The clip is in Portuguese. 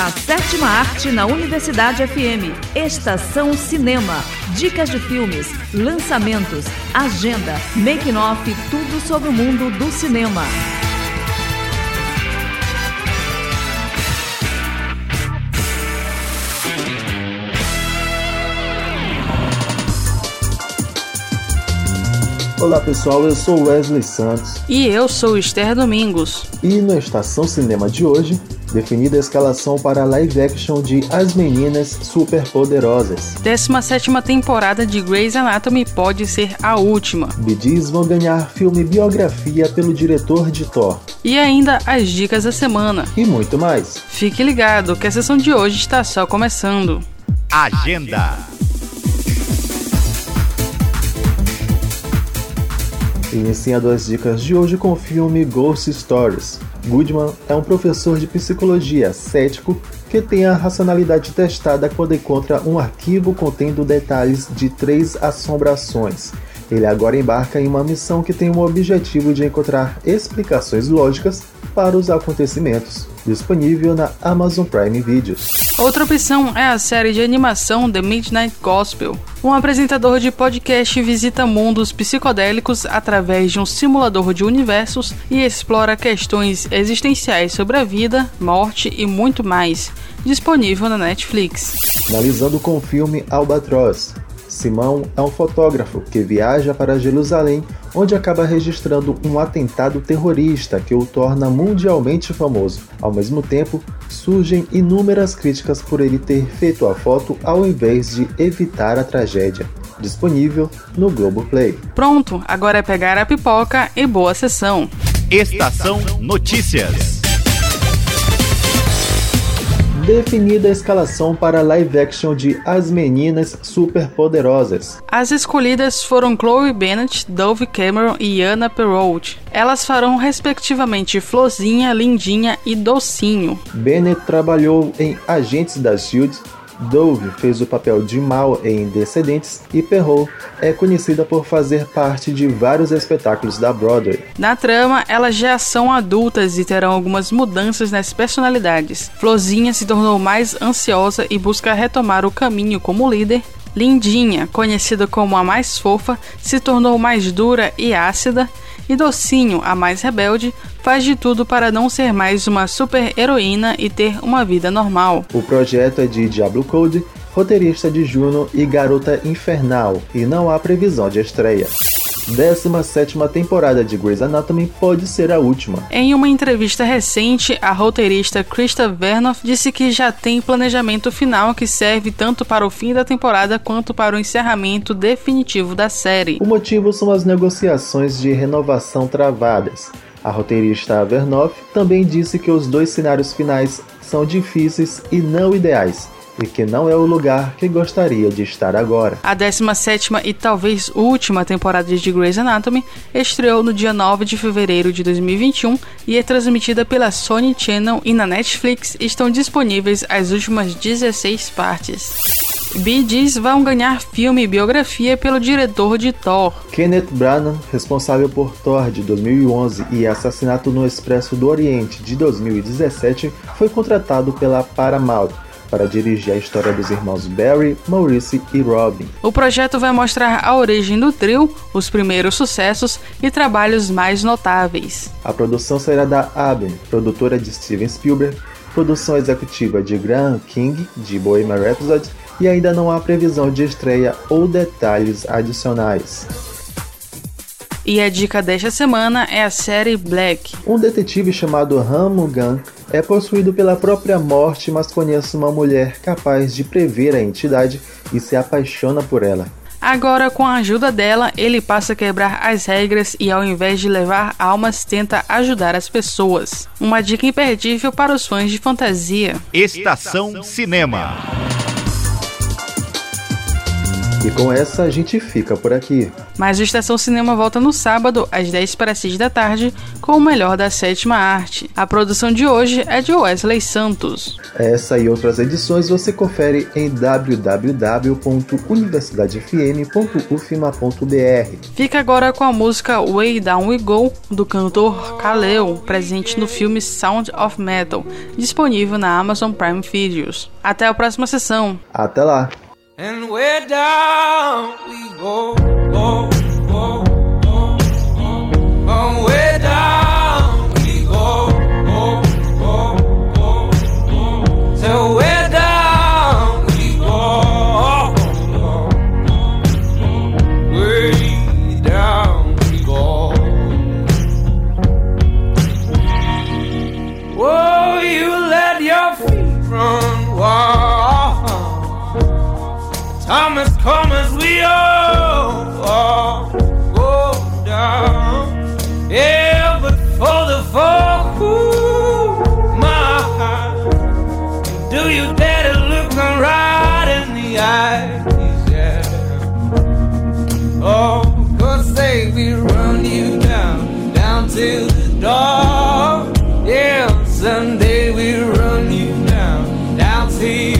A sétima arte na Universidade FM. Estação Cinema. Dicas de filmes, lançamentos, agenda, making-off, tudo sobre o mundo do cinema. Olá pessoal, eu sou Wesley Santos. E eu sou Esther Domingos. E na Estação Cinema de hoje, definida a escalação para a live action de As Meninas Superpoderosas. 17 temporada de Grey's Anatomy pode ser a última. BDs vão ganhar filme biografia pelo diretor de Thor. E ainda as dicas da semana. E muito mais. Fique ligado que a sessão de hoje está só começando. Agenda. Iniciando as dicas de hoje com o filme Ghost Stories. Goodman é um professor de psicologia cético que tem a racionalidade testada quando encontra um arquivo contendo detalhes de três assombrações. Ele agora embarca em uma missão que tem o objetivo de encontrar explicações lógicas para os acontecimentos, disponível na Amazon Prime Video. Outra opção é a série de animação The Midnight Gospel. Um apresentador de podcast visita mundos psicodélicos através de um simulador de universos e explora questões existenciais sobre a vida, morte e muito mais. Disponível na Netflix. Finalizando com o filme Albatross, Simão é um fotógrafo que viaja para Jerusalém, onde acaba registrando um atentado terrorista que o torna mundialmente famoso. Ao mesmo tempo, surgem inúmeras críticas por ele ter feito a foto ao invés de evitar a tragédia. Disponível no Globoplay. Pronto, agora é pegar a pipoca e boa sessão. Estação Notícias definida a escalação para live action de As Meninas Superpoderosas. As escolhidas foram Chloe Bennett, Dove Cameron e Anna Perrault. Elas farão respectivamente Florzinha, Lindinha e Docinho. Bennett trabalhou em Agentes da SHIELD, Dove fez o papel de Mal em Descendentes e Perrault é conhecida por fazer parte de vários espetáculos da Broadway. Na trama, elas já são adultas e terão algumas mudanças nas personalidades. Florzinha se tornou mais ansiosa e busca retomar o caminho como líder. Lindinha, conhecida como a mais fofa, se tornou mais dura e ácida e Docinho, a mais rebelde, faz de tudo para não ser mais uma super heroína e ter uma vida normal. O projeto é de Diablo Code, roteirista de Juno e Garota Infernal, e não há previsão de estreia. 17 temporada de Grey's Anatomy pode ser a última. Em uma entrevista recente, a roteirista Krista Vernoff disse que já tem planejamento final que serve tanto para o fim da temporada quanto para o encerramento definitivo da série. O motivo são as negociações de renovação travadas. A roteirista Vernoff também disse que os dois cenários finais são difíceis e não ideais e que não é o lugar que gostaria de estar agora. A 17 e talvez última temporada de Grey's Anatomy estreou no dia 9 de fevereiro de 2021 e é transmitida pela Sony Channel e na Netflix estão disponíveis as últimas 16 partes. Bee Gees vão ganhar filme e biografia pelo diretor de Thor. Kenneth Branagh, responsável por Thor de 2011 e Assassinato no Expresso do Oriente de 2017, foi contratado pela Paramount para dirigir a história dos irmãos Barry, Maurice e Robin. O projeto vai mostrar a origem do trio, os primeiros sucessos e trabalhos mais notáveis. A produção será da Aben, produtora de Steven Spielberg, produção executiva de Graham King, de Bohemian Rhapsody, e ainda não há previsão de estreia ou detalhes adicionais. E a dica desta semana é a série Black. Um detetive chamado Han Mugan é possuído pela própria morte, mas conhece uma mulher capaz de prever a entidade e se apaixona por ela. Agora, com a ajuda dela, ele passa a quebrar as regras e, ao invés de levar almas, tenta ajudar as pessoas. Uma dica imperdível para os fãs de fantasia. Estação Cinema. E com essa a gente fica por aqui. Mas o Estação Cinema volta no sábado, às 10 para 6 da tarde, com o melhor da sétima arte. A produção de hoje é de Wesley Santos. Essa e outras edições você confere em www.universidadefm.ufma.br. Fica agora com a música Way Down We Go, do cantor Kaleo, presente no filme Sound of Metal, disponível na Amazon Prime Videos. Até a próxima sessão. Até lá! And where down we go, go, Thomas, come as we all, all go down. Yeah, but for the folk who my heart, do you dare to look them right in the eyes? Yeah. Oh, cause they we run you down, down to the door. Yeah, someday we run you down, down till